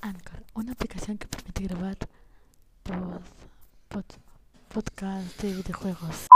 Anchor, una aplicación que permite grabar pod, pod, podcast de videojuegos.